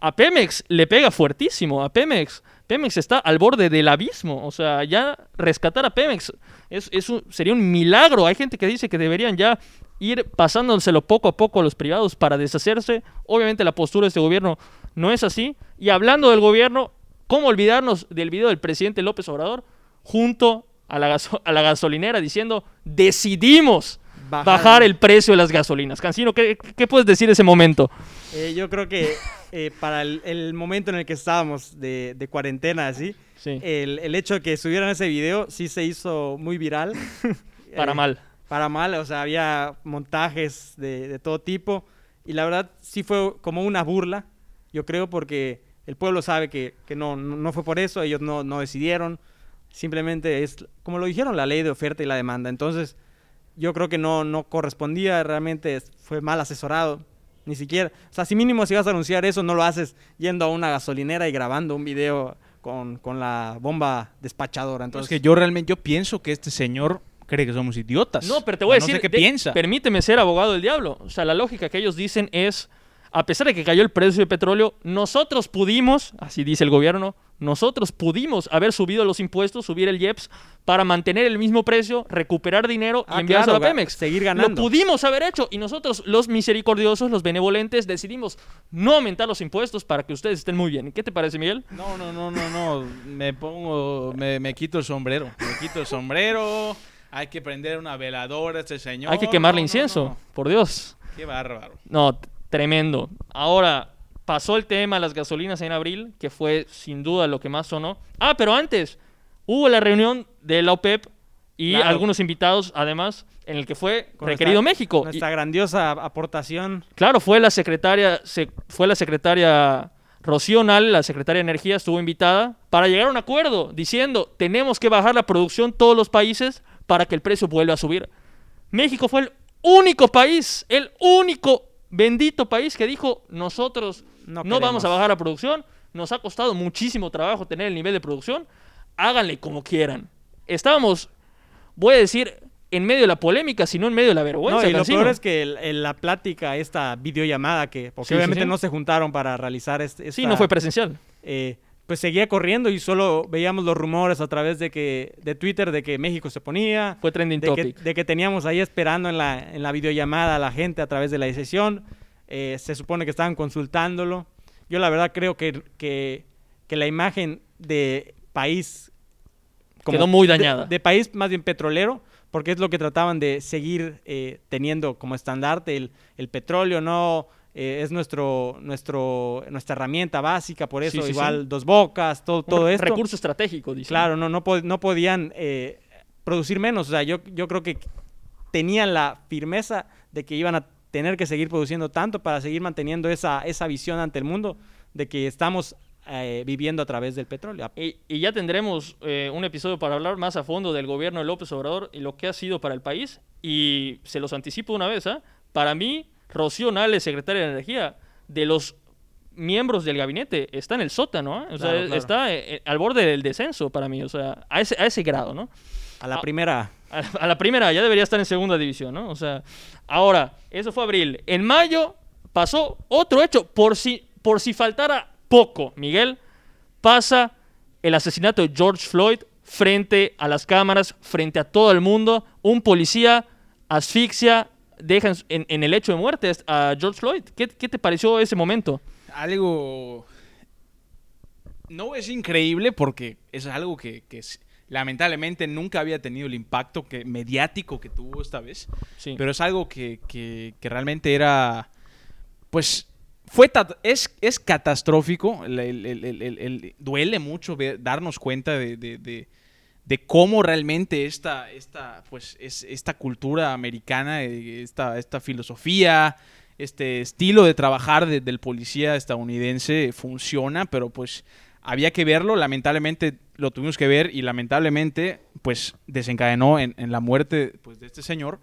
a Pemex le pega fuertísimo. A Pemex, Pemex está al borde del abismo. O sea, ya rescatar a Pemex es, sería un milagro. Hay gente que dice que deberían ya ir pasándoselo poco a poco a los privados para deshacerse. Obviamente la postura de este gobierno no es así. Y hablando del gobierno, ¿cómo olvidarnos del video del presidente López Obrador junto a la, a la gasolinera diciendo decidimos Bajar. bajar, el precio de las gasolinas? Cancino, ¿qué, qué puedes decir de ese momento? Eh, yo creo que eh, para el, el momento en el que estábamos de, de cuarentena, así, Sí, el, el hecho de que subieran ese video sí se hizo muy viral. para Eh, mal. Para mal, o sea, había montajes de, de todo tipo. Y la verdad sí fue como una burla, yo creo, porque el pueblo sabe que, que no, no no fue por eso, ellos no, no decidieron. Simplemente es, como lo dijeron, la ley de oferta y la demanda. Entonces, yo creo que no, no correspondía, realmente fue mal asesorado. Ni siquiera, o sea, si mínimo si vas a anunciar eso, no lo haces yendo a una gasolinera y grabando un video con, con la bomba despachadora. Entonces, que yo realmente, yo pienso que este señor cree que somos idiotas. No, pero te voy a No decir. sé qué de- piensa. Permíteme ser abogado del diablo. O sea, la lógica que ellos dicen es: a pesar de que cayó el precio del petróleo, nosotros pudimos, así dice el gobierno, nosotros pudimos haber subido los impuestos, subir el IEPS, para mantener el mismo precio, recuperar dinero y Ah, claro, a ga- Pemex. seguir Lo ganando. pudimos haber hecho y nosotros, los misericordiosos, los benevolentes, decidimos no aumentar los impuestos para que ustedes estén muy bien. ¿Qué te parece, Miguel? No, no, no, no, no. Me pongo, me, me quito el sombrero. Me quito el sombrero. Hay que prender una veladora a este señor. Hay que quemarle No, no, incienso, no. por Dios. Qué bárbaro. No, tremendo. Ahora, pasó el tema de las gasolinas en abril, que fue sin duda lo que más sonó. Ah, pero antes, hubo la reunión de la OPEP y Claro. algunos invitados, además, en el que fue con requerido nuestra- México. Y- Nuestra grandiosa aportación. claro, fue la secretaria, se- fue la secretaria Rocío Nal, la secretaria de Energía, estuvo invitada para llegar a un acuerdo diciendo, tenemos que bajar la producción todos los países para que el precio vuelva a subir. México fue el único país, el único bendito país que dijo, nosotros No no, vamos a queremos". bajar la producción, nos ha costado muchísimo trabajo tener el nivel de producción, háganle como quieran. Estábamos, voy a decir, en medio de la polémica, sino en medio de la vergüenza. No, y lo Cancino. peor es que el- el- la plática, esta videollamada, que porque Sí, obviamente sí. no se juntaron para realizar este. Sí, no fue presencial. eh, pues seguía corriendo y solo veíamos los rumores a través de que de Twitter de que México se ponía, Fue trending de que, topic. de que teníamos ahí esperando en la, en la videollamada a la gente a través de la decisión. Eh, se supone que estaban consultándolo. Yo la verdad creo que, que, que la imagen de país... Quedó muy dañada. De, país más bien petrolero, porque es lo que trataban de seguir eh, teniendo como estandarte el, el petróleo, no... eh, es nuestro, nuestro, nuestra herramienta básica, por eso sí, igual sí. dos bocas, todo, todo Un esto. Recurso estratégico, dice. Claro, no, no, no podían eh, producir menos. O sea, yo, yo creo que tenían la firmeza de que iban a tener que seguir produciendo tanto para seguir manteniendo esa, esa visión ante el mundo de que estamos eh, viviendo a través del petróleo. Y, y ya tendremos eh, un episodio para hablar más a fondo del gobierno de López Obrador y lo que ha sido para el país. Y se los anticipo una vez, ¿ah? Para mí, Rocío Nales, secretaria de Energía, de los miembros del gabinete, está en el sótano, ¿ah? Sea, Claro, está eh, eh, al borde del descenso para mí, o sea, a ese, a ese grado, ¿no? A la Ah, primera, A la primera ya debería estar en segunda división, ¿no? O sea, ahora, eso fue abril. En mayo, pasó otro hecho. Por si, por si faltara poco, Miguel, pasa el asesinato de George Floyd frente a las cámaras, frente a todo el mundo. Un policía asfixia, deja en, el hecho de muerte a George Floyd. ¿Qué, qué te pareció ese momento? Algo... No es increíble porque es algo que, lamentablemente nunca había tenido el impacto que, mediático que tuvo esta vez. Sí. Pero es algo que, que- que realmente era, pues, fue es, es catastrófico. El- el- el- el- el- el- duele mucho ver- darnos cuenta de, de- de- de cómo realmente esta, esta, pues, es, esta cultura americana, eh, esta, esta filosofía, este estilo de trabajar de- del policía estadounidense funciona, pero pues había que verlo, lamentablemente lo tuvimos que ver y lamentablemente pues desencadenó en, en la muerte pues, de este señor,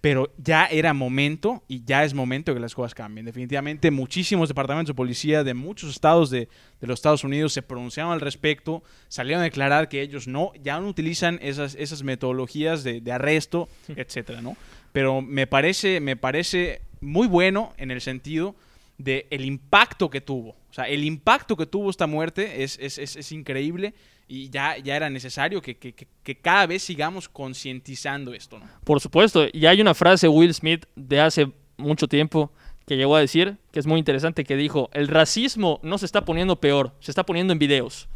pero ya era momento y ya es momento que las cosas cambien. Definitivamente muchísimos departamentos de policía de muchos estados de, de los Estados Unidos se pronunciaron al respecto, salieron a declarar que ellos no, ya no utilizan esas, esas metodologías de, de arresto, etcétera, ¿no? Pero me parece, me parece muy bueno en el sentido de el impacto que tuvo. O sea, el impacto que tuvo esta muerte es, es, es- es increíble y ya, ya era necesario que, que- que- que cada vez sigamos concientizando esto, ¿no? Por supuesto, y hay una frase de Will Smith de hace mucho tiempo que llegó a decir, que es muy interesante, que dijo, el racismo no se está poniendo peor, se está poniendo en videos.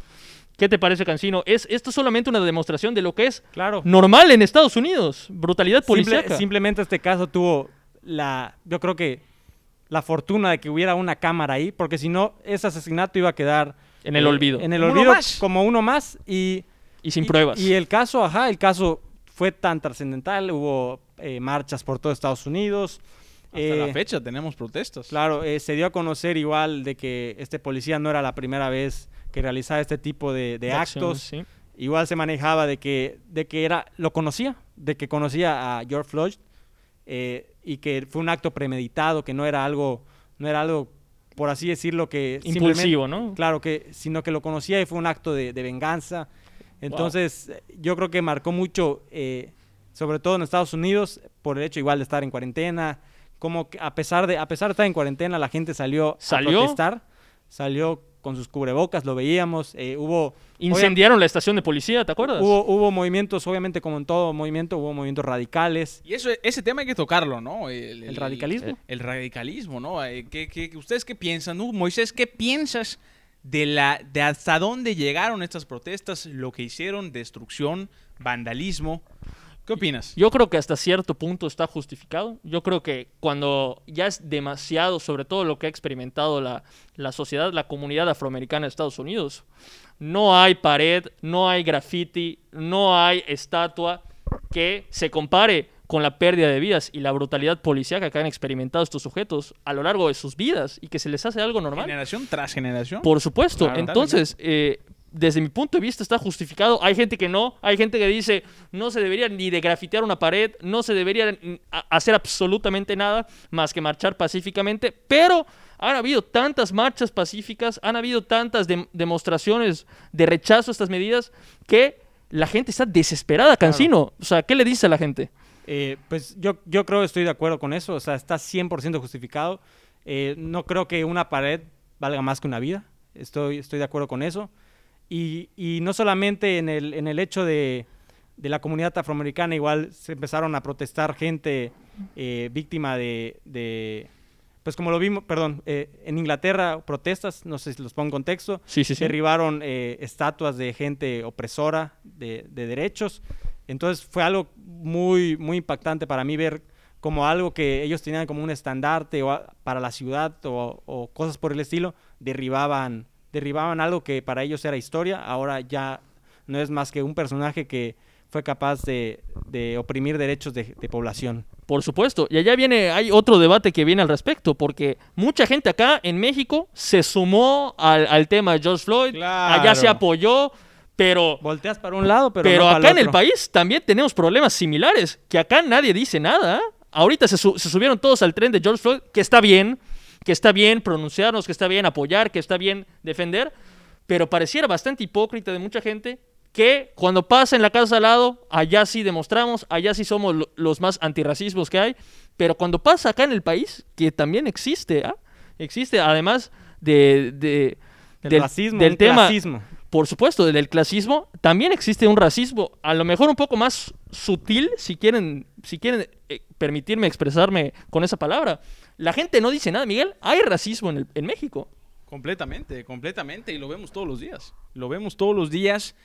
¿Qué te parece, Cancino? Es, esto es solamente una demostración de lo que es Claro. normal en Estados Unidos, brutalidad Simple- policíaca. simplemente este caso tuvo la, yo creo que la fortuna de que hubiera una cámara ahí, porque si no, ese asesinato iba a quedar En el eh, olvido. En el Como uno olvido más. como uno más y y sin y- pruebas. Y el caso, ajá, el caso fue tan trascendental, hubo eh, marchas por todo Estados Unidos. Hasta eh, la fecha tenemos protestas. Claro, eh, se dio a conocer igual de que este policía no era la primera vez que realizaba este tipo de, actos. sí. Igual se manejaba de que, de que era, lo conocía, de que conocía a George Floyd eh, y que fue un acto premeditado, que no era algo, no era algo, por así decirlo, que Impulsivo, ¿no? Claro que, sino que lo conocía y fue un acto de, de venganza. Entonces, yo creo que marcó mucho, eh, sobre todo en Estados Unidos, por el hecho igual de estar en cuarentena. Como que a pesar de, a pesar de estar en cuarentena, la gente salió, ¿Salió? a protestar. Salió con sus cubrebocas, lo veíamos. eh, hubo, Incendiaron la estación de policía, ¿te acuerdas? hubo, hubo movimientos, obviamente como en todo movimiento, hubo movimientos radicales. Y eso, ese tema hay que tocarlo, ¿no? El, ¿El radicalismo? El, radicalismo, ¿no? Eh, ¿qué- qué- ¿Ustedes qué piensan? ¿no? Moisés, ¿qué piensas de, la, de hasta dónde llegaron estas protestas, lo que hicieron, destrucción, vandalismo? ¿Qué opinas? Yo creo que hasta cierto punto está justificado. Yo creo que cuando ya es demasiado, sobre todo lo que ha experimentado la, la sociedad, la comunidad afroamericana de Estados Unidos, no hay pared, no hay graffiti, no hay estatua que se compare con la pérdida de vidas y la brutalidad policíaca que han experimentado estos sujetos a lo largo de sus vidas y que se les hace algo normal. Generación tras generación. Por supuesto. Entonces, eh, desde mi punto de vista está justificado. Hay gente que no. Hay gente que dice no se debería ni de grafitear una pared, no se debería hacer absolutamente nada más que marchar pacíficamente. Pero han habido tantas marchas pacíficas, han habido tantas dem- demostraciones de rechazo a estas medidas que la gente está desesperada, Cancino. O sea, ¿qué le dice a la gente? Eh, pues yo, yo creo que estoy de acuerdo con eso, o sea, está 100% justificado. Eh, no creo que una pared valga más que una vida, estoy, estoy de acuerdo con eso. Y, y no solamente en el, en el hecho de, de la comunidad afroamericana, igual se empezaron a protestar gente eh, víctima de, de, pues como lo vimos, perdón, eh, en Inglaterra protestas, no sé si los pongo en contexto, Sí, sí, sí. derribaron eh, estatuas de gente opresora de, de derechos. Entonces fue algo muy, muy impactante para mí ver como algo que ellos tenían como un estandarte o a- para la ciudad o, o cosas por el estilo, derribaban, derribaban algo que para ellos era historia, ahora ya no es más que un personaje que fue capaz de, de oprimir derechos de, de población. Por supuesto. Y allá viene, hay otro debate que viene al respecto, porque mucha gente acá en México se sumó al, al tema de George Floyd, Claro. allá se apoyó, pero, Volteas para un lado, pero, pero, no para acá en el país también tenemos problemas similares, que acá nadie dice nada. ¿eh? Ahorita se, su- se subieron todos al tren de George Floyd, que está bien, que está bien pronunciarnos, que está bien apoyar, que está bien defender, pero pareciera bastante hipócrita de mucha gente que cuando pasa en la casa al lado, allá sí demostramos, allá sí somos lo- los más antirracismos que hay, Pero cuando pasa acá en el país, que también existe, ¿ah? existe, además de, de- El del, racismo, del tema, clasismo. por supuesto, del clasismo, también existe un racismo, a lo mejor un poco más sutil, si quieren, si quieren eh, permitirme expresarme con esa palabra. La gente no dice nada, Miguel, hay racismo en, el- en México. Completamente, completamente. Y lo vemos todos los días. Lo vemos todos los días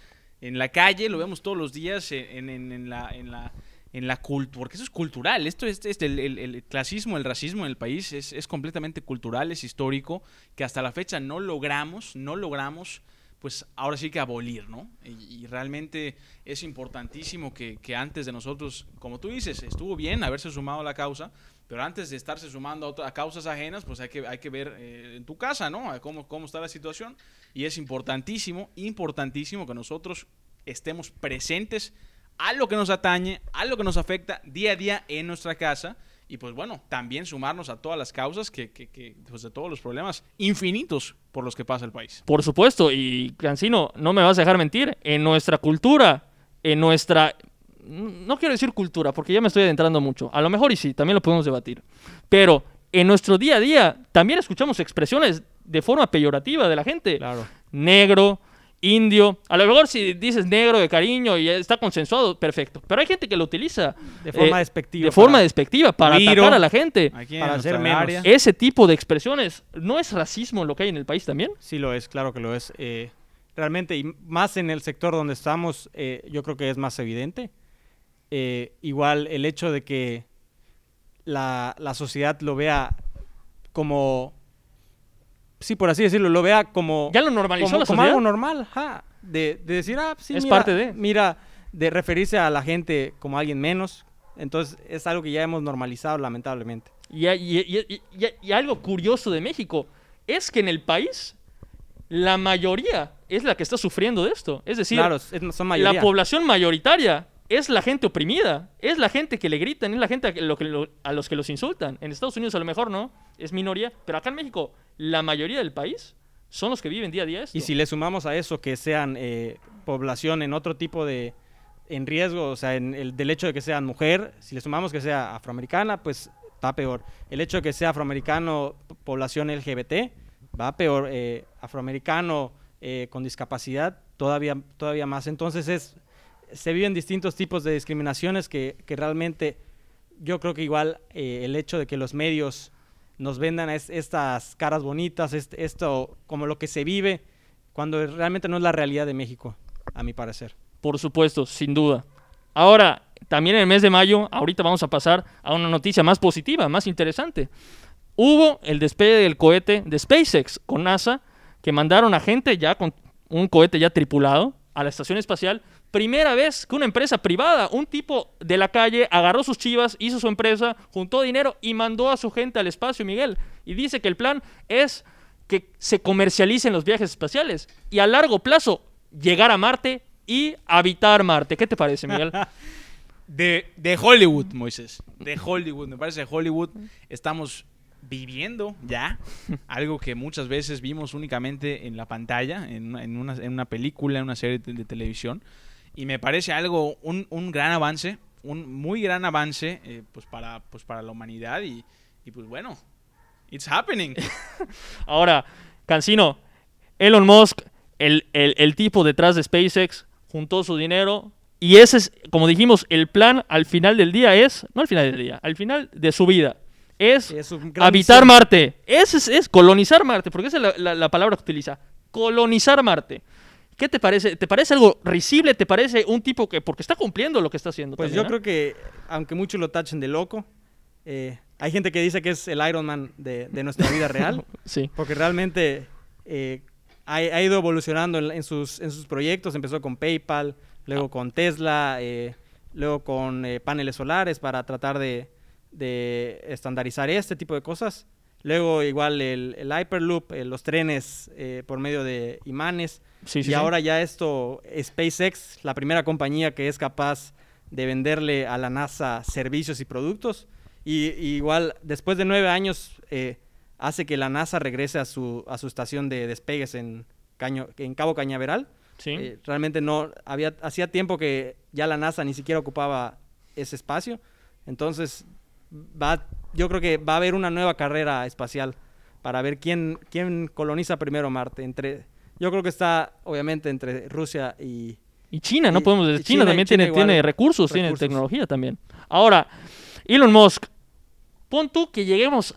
en la calle, lo vemos todos los días en, en- en la... En la en la cultura, porque eso es cultural, esto es, es el, el- el clasismo, el racismo en el país es, es completamente cultural, es histórico, que hasta la fecha no logramos, no logramos, pues ahora sí que abolir, ¿no? Y, y realmente es importantísimo que, que antes de nosotros, como tú dices, estuvo bien haberse sumado a la causa, pero antes de estarse sumando a, otra- a causas ajenas, pues hay que, hay que ver eh, en tu casa, ¿no? Cómo, cómo está la situación. Y es importantísimo, importantísimo que nosotros estemos presentes a lo que nos atañe, a lo que nos afecta día a día en nuestra casa. Y pues bueno, también sumarnos a todas las causas que, que, que, pues de todos los problemas infinitos por los que pasa el país. Por supuesto, y Cancino, no me vas a dejar mentir, en nuestra cultura, en nuestra... No quiero decir cultura, porque ya me estoy adentrando mucho. A lo mejor y sí, también lo podemos debatir. Pero en nuestro día a día también escuchamos expresiones de forma peyorativa de la gente. Claro. Negro, indio. A lo mejor si dices negro de cariño y está consensuado, perfecto. Pero hay gente que lo utiliza De forma eh, despectiva. de forma para- despectiva para Güiro. atacar a la gente. Aquí en Para hacer menos. área. Ese tipo de expresiones, ¿no es racismo lo que hay en el país también? Sí lo es, claro que lo es. Eh, realmente, y más en el sector donde estamos, eh, yo creo que es más evidente. Eh, igual el hecho de que la, la sociedad lo vea como, sí, por así decirlo, lo vea como, Ya lo normalizó como, la como algo normal, de, de decir, ah, sí, Es mira, parte de. Mira, de referirse a la gente como alguien menos. Entonces, es algo que ya hemos normalizado, lamentablemente. Y, y- y- y- algo curioso de México es que en el país la mayoría es la que está sufriendo de esto. Es decir, claro, es- son la población mayoritaria es la gente oprimida, es la gente que le gritan, es la gente a, lo que lo- a los que los insultan. En Estados Unidos a lo mejor no, es minoría, pero acá en México la mayoría del país son los que viven día a día esto. Y si le sumamos a eso que sean eh, población en otro tipo de en riesgo, o sea, en el del hecho de que sean mujer, si le sumamos que sea afroamericana, pues está peor. El hecho de que sea afroamericano, población LGBT, va peor. Eh, afroamericano eh, con discapacidad, todavía, todavía más. Entonces es, se viven distintos tipos de discriminaciones que, que realmente yo creo que igual eh, el hecho de que los medios nos vendan es- estas caras bonitas, est- esto como lo que se vive, cuando realmente no es la realidad de México, a mi parecer. Por supuesto, sin duda. Ahora, también en el mes de mayo, ahorita vamos a pasar a una noticia más positiva, más interesante. Hubo el despegue del cohete de SpaceX con NASA, que mandaron a gente ya con un cohete ya tripulado a la estación espacial. Primera vez que una empresa privada, un tipo de la calle, agarró sus chivas, hizo su empresa, juntó dinero y mandó a su gente al espacio, Miguel. Y dice que el plan es que se comercialicen los viajes espaciales y a largo plazo llegar a Marte y habitar Marte. ¿Qué te parece, Miguel? De, de Hollywood, Moisés. De Hollywood. Me parece que Hollywood estamos viviendo ya algo que muchas veces vimos únicamente en la pantalla, en una, en una, en una película, en una serie de, de televisión. Y me parece algo, un, un gran avance, un muy gran avance eh, pues para, pues para la humanidad. Y, y pues bueno, it's happening. Ahora, Cancino, Elon Musk, el, el- el tipo detrás de SpaceX, juntó su dinero. Y ese es, como dijimos, el plan al final del día es, no al final del día, al final de su vida, es Es habitar misión. Marte. Ese es, es colonizar Marte, porque esa es la, la- la palabra que utiliza. Colonizar Marte. ¿Qué te parece? ¿Te parece algo risible? ¿Te parece un tipo que, porque está cumpliendo lo que está haciendo? Pues también, yo ¿eh? creo que, aunque muchos lo tachen de loco, eh, hay gente que dice que es el Iron Man de, de nuestra vida real, Sí. porque realmente eh, ha, ha ido evolucionando en, en sus, en sus proyectos. Empezó con PayPal, luego con Tesla, luego con paneles solares para tratar de, de estandarizar este tipo de cosas. Luego igual el, el Hyperloop, eh, los trenes eh, por medio de imanes. Sí, sí, y sí. ahora ya esto, SpaceX, la primera compañía que es capaz de venderle a la NASA servicios y productos. Y, y igual, después de nueve años, eh, hace que la NASA regrese a su, a su estación de despegues en, Caño, en Cabo Cañaveral. Sí. Eh, realmente no, había, hacía tiempo que ya la NASA ni siquiera ocupaba ese espacio. Entonces, va, yo creo que va a haber una nueva carrera espacial para ver quién, quién coloniza primero Marte. Entre, yo creo que está, obviamente, entre Rusia y... Y China, no podemos decir. China, China- también China tiene, tiene recursos, tiene tecnología también. Ahora, Elon Musk, pon tú que lleguemos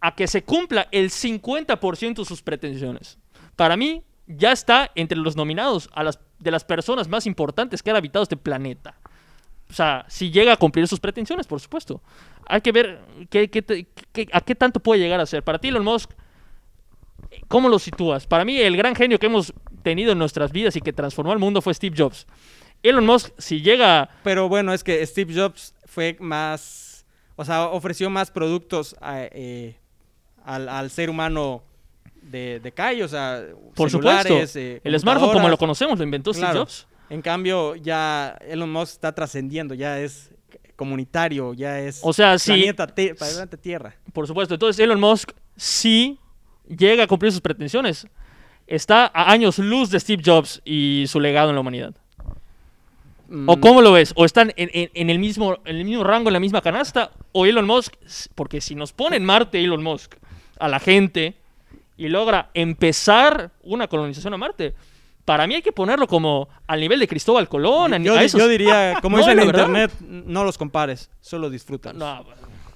a que se cumpla el 50% de sus pretensiones. Para mí, ya está entre los nominados a las, de las personas más importantes que han habitado este planeta. O sea, si llega a cumplir sus pretensiones, por supuesto. Hay que ver qué, qué a qué tanto puede llegar a ser. Para ti, Elon Musk, ¿cómo lo sitúas? Para mí, el gran genio que hemos tenido en nuestras vidas y que transformó al mundo fue Steve Jobs. Elon Musk, si llega... Pero bueno, es que Steve Jobs fue más, o sea, ofreció más productos a, eh, al, al ser humano de, de calle, o sea, Por celulares, supuesto, eh, el smartphone como lo conocemos lo inventó Steve. Jobs. En cambio, ya Elon Musk está trascendiendo, ya es comunitario, ya es O sea, sí. planeta, te- planeta Tierra. Por supuesto. Entonces, Elon Musk, si llega a cumplir sus pretensiones, está a años luz de Steve Jobs y su legado en la humanidad. ¿O Mm, cómo lo ves? ¿O están en, en- en el mismo, en el mismo rango, en la misma canasta? ¿O Elon Musk? Porque si nos pone en Marte Elon Musk a la gente y logra empezar una colonización a Marte, para mí hay que ponerlo como al nivel de Cristóbal Colón. a, Yo, a esos- yo diría, como No, dicen la en internet, no los compares, solo disfruta. No,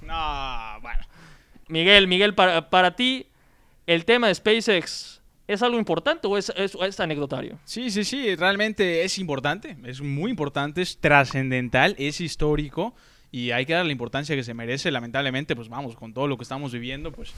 No, bueno. Miguel, Miguel, para, para ti, ¿el tema de SpaceX es algo importante o es, es- es anecdotario? Sí, sí, sí, realmente es importante, es muy importante, es trascendental, es histórico y hay que dar la importancia que se merece. Lamentablemente, pues vamos, con todo lo que estamos viviendo, pues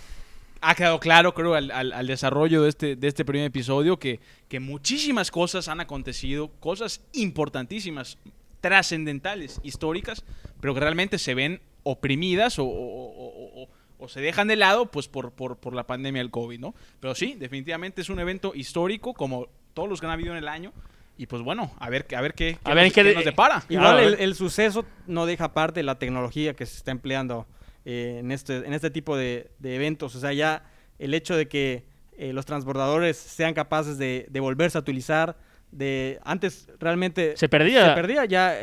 ha quedado claro, creo, al, al- al desarrollo de este, de este primer episodio que, que muchísimas cosas han acontecido, cosas importantísimas, trascendentales, históricas, pero que realmente se ven oprimidas o, o- o- o- se dejan de lado pues por, por, por la pandemia del COVID, ¿no? Pero sí, definitivamente es un evento histórico como todos los que han habido en el año y pues bueno, a ver, a ver qué, qué A ver nos, qué qué nos depara. Igual el, el suceso no deja aparte la tecnología que se está empleando eh, en, este, en este tipo de, de eventos. O sea, ya el hecho de que eh, los transbordadores sean capaces de, de volverse a utilizar, de antes realmente Se perdía. se perdía ya.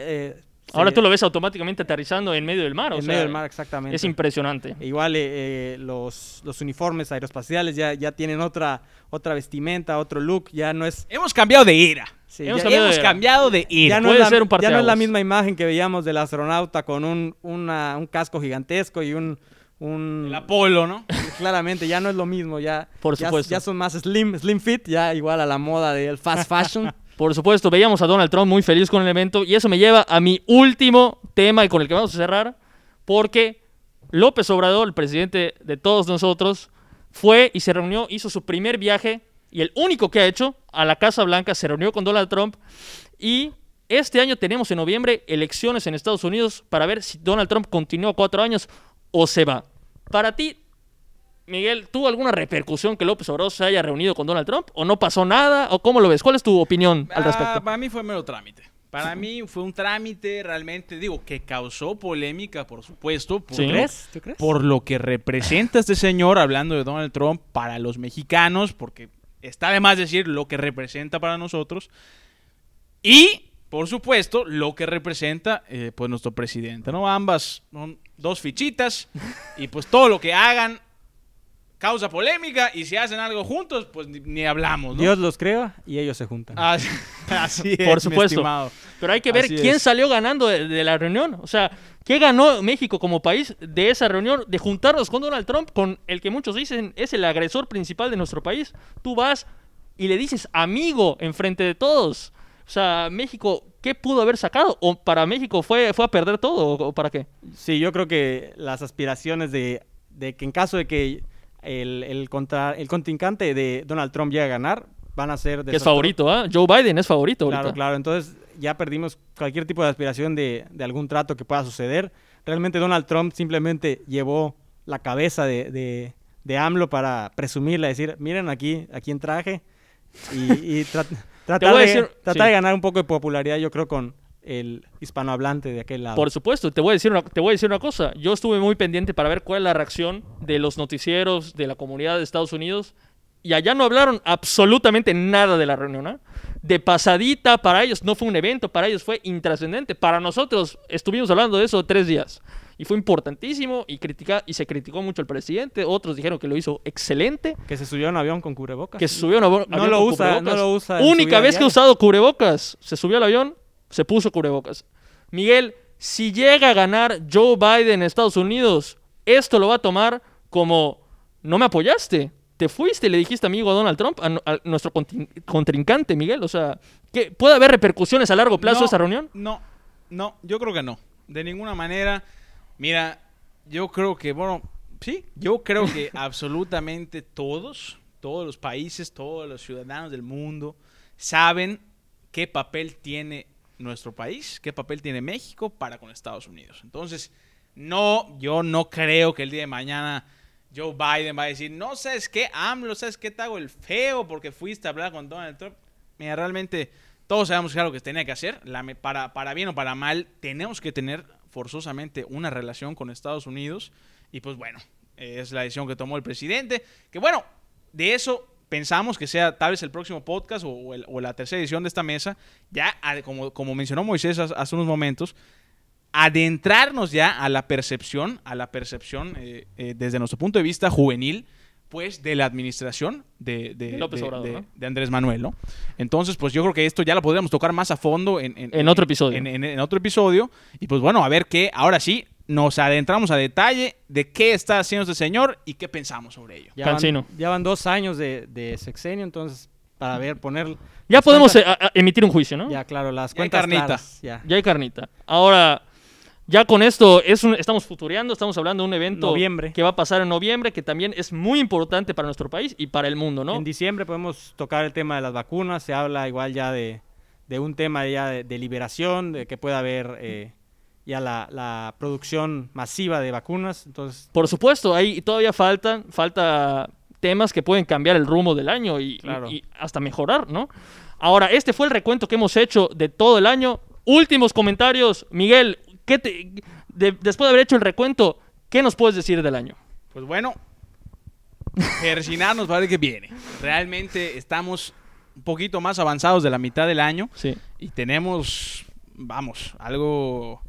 Ahora tú lo ves automáticamente aterrizando en medio del mar. o en sea, medio del mar, exactamente. Es impresionante. Igual eh, eh, los, los uniformes aeroespaciales ya, ya tienen otra, otra vestimenta, otro look, ya no es... Hemos cambiado de era. sí, Hemos ya- cambiado Hemos de cambiado de ya no, puede es la, ser un ya no es la misma imagen que veíamos del astronauta con un, una- un casco gigantesco y un... un El Apolo, ¿no? claramente, ya no es lo mismo, ya, Por ya- supuesto. ya, son más slim, slim fit, ya igual a la moda del fast fashion. Por supuesto, veíamos a Donald Trump muy feliz con el evento y eso me lleva a mi último tema y con el que vamos a cerrar, porque López Obrador, el presidente de todos nosotros, fue y se reunió, hizo su primer viaje y el único que ha hecho a la Casa Blanca, se reunió con Donald Trump y este año tenemos en noviembre elecciones en Estados Unidos para ver si Donald Trump continúa cuatro años o se va. Para ti, Miguel, ¿tuvo alguna repercusión que López Obrador se haya reunido con Donald Trump? ¿O no pasó nada? ¿O cómo lo ves? ¿Cuál es tu opinión al Ah, respecto? para mí fue mero trámite. Para mí fue un trámite realmente, digo, que causó polémica, por supuesto. Por, Sí. lo- ¿Crees? ¿Tú crees? por lo que representa este señor, hablando de Donald Trump, para los mexicanos, porque está de más decir lo que representa para nosotros. Y, por supuesto, lo que representa eh, pues nuestro presidente, ¿no? Ambas son dos fichitas y pues todo lo que hagan causa polémica y si hacen algo juntos, pues ni, ni hablamos, ¿no? Dios los crea y ellos se juntan. Así, así es, Por supuesto. Pero hay que ver Así quién es. salió ganando de, de la reunión. O sea, ¿qué ganó México como país de esa reunión? De juntarnos con Donald Trump, con el que muchos dicen es el agresor principal de nuestro país. Tú vas y le dices amigo enfrente de todos. O sea, México, ¿qué pudo haber sacado? ¿O para México fue, fue a perder todo? ¿O, o para qué? Sí, yo creo que las aspiraciones de, de que en caso de que el, el, contra, el contrincante de Donald Trump llegue a ganar, van a ser... Que es favorito, ¿ah? Joe Biden es favorito Claro, ahorita. claro. Entonces ya perdimos cualquier tipo de aspiración de, de algún trato que pueda suceder. Realmente Donald Trump simplemente llevó la cabeza de, de, de AMLO para presumirla, decir, miren aquí, a quién traje. Y, y tra- tratar, voy a de, decir- tratar sí. de ganar un poco de popularidad, yo creo, con el hispanohablante de aquel lado. Por supuesto, te voy, a decir una, te voy a decir una cosa. Yo estuve muy pendiente para ver cuál es la reacción de los noticieros de la comunidad de Estados Unidos. Y allá no hablaron absolutamente nada de la reunión. ¿ah? De pasadita, para ellos no fue un evento, para ellos fue intrascendente. Para nosotros estuvimos hablando de eso tres días. y fue importantísimo y, critica, y se criticó mucho al presidente. Otros dijeron que lo hizo excelente. Que se subió a un avión con cubrebocas. Que se subió a un avión no lo con usa, cubrebocas. no lo usa. Única vez que ha usado cubrebocas. Se subió al avión, se puso cubrebocas. Miguel, si llega a ganar Joe Biden en Estados Unidos, esto lo va a tomar como no me apoyaste. Te fuiste le dijiste amigo a Donald Trump, a, nuestro contrincante, Miguel. O sea, ¿qué, ¿puede haber repercusiones a largo plazo No, esa reunión? No, no, yo creo que no. De ninguna manera. Mira, yo creo que, bueno, sí, yo creo que absolutamente todos, todos los países, todos los ciudadanos del mundo saben qué papel tiene nuestro país, qué papel tiene México para con Estados Unidos. Entonces, no, yo no creo que el día de mañana Joe Biden va a decir, no sabes qué, AMLO, sabes qué, te hago el feo porque fuiste a hablar con Donald Trump. Mira, realmente todos sabemos algo que tenía que hacer. La para, para bien o para mal, tenemos que tener forzosamente una relación con Estados Unidos. Y pues bueno, es la decisión que tomó el presidente. Que bueno, de eso pensamos que sea tal vez el próximo podcast o, o el- o la tercera edición de esta mesa. Ya, a- como, como mencionó Moisés hace, hace unos momentos, adentrarnos ya a la percepción, a la percepción eh, eh, desde nuestro punto de vista juvenil, pues de la administración de, de- De López de- Obrador, de- ¿no? de Andrés Manuel, ¿no? Entonces, pues yo creo que esto ya lo podríamos tocar más a fondo en, En otro episodio. En, en- en otro episodio. Y pues bueno, a ver qué, ahora sí, nos adentramos a detalle de qué está haciendo este señor y qué pensamos sobre ello. Ya Cancino. van, ya van dos años de, de sexenio, entonces, para ver, poner... Ya podemos cuentas- eh, emitir un juicio, ¿no? Ya, claro, las Ya hay cuentas carnita. claras, ya. Ya hay carnita. Ahora, ya con esto es un- estamos futureando, estamos hablando de un evento Noviembre. que va a pasar en noviembre, que también es muy importante para nuestro país y para el mundo, ¿no? En diciembre podemos tocar el tema de las vacunas, se habla igual ya de, de un tema ya de, de liberación, de que pueda haber eh, ya la, la producción masiva de vacunas, entonces Por supuesto, ahí todavía faltan, falta temas que pueden cambiar el rumbo del año y, Claro. y- y hasta mejorar, ¿no? Ahora, este fue el recuento que hemos hecho de todo el año. Últimos comentarios, Miguel, ¿qué te, de- después de haber hecho el recuento, ¿qué nos puedes decir del año? Pues bueno, persinarnos para ver qué viene. Realmente estamos un poquito más avanzados de la mitad del año. Sí. Y tenemos, vamos, algo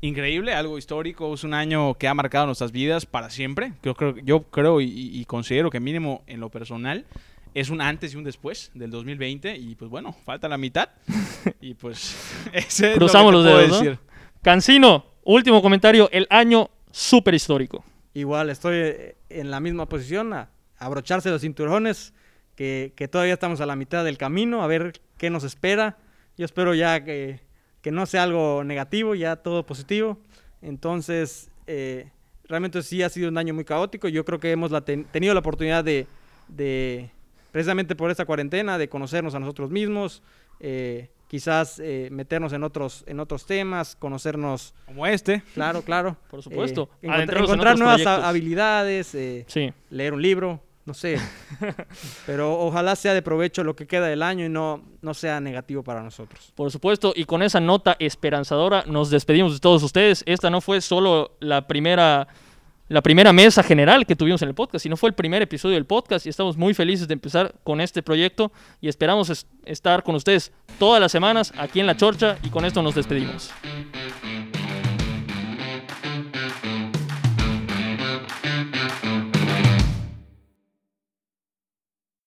increíble, algo histórico. Es un año que ha marcado nuestras vidas para siempre. Yo creo, yo creo y, y considero que mínimo en lo personal es un antes y un después del 2020. Y pues bueno, falta la mitad. y pues ese es lo Cruzamos que te los puedo dedos, ¿no? decir. Cancino, último comentario, el año súper histórico. igual estoy eh, en la misma posición, a abrocharse los cinturones, que, que todavía estamos a la mitad del camino, a ver qué nos espera. Yo espero ya que, que no sea algo negativo, ya todo positivo. Entonces, eh, realmente sí ha sido un año muy caótico. Yo creo que hemos la ten- tenido la oportunidad de, de, precisamente por esta cuarentena, de conocernos a nosotros mismos, eh, quizás eh, meternos en otros, en otros temas, conocernos Como este. Claro, claro. Por supuesto. Eh, encont- en encontrar otros nuevas proyectos. ha- habilidades, eh, Sí. leer un libro, no sé. Pero ojalá sea de provecho lo que queda del año y no, no sea negativo para nosotros. Por supuesto, y con esa nota esperanzadora nos despedimos de todos ustedes. Esta no fue solo la primera, la primera mesa general que tuvimos en el podcast, sino fue el primer episodio del podcast y estamos muy felices de empezar con este proyecto y esperamos es- estar con ustedes todas las semanas aquí en La Chorcha y con esto nos despedimos.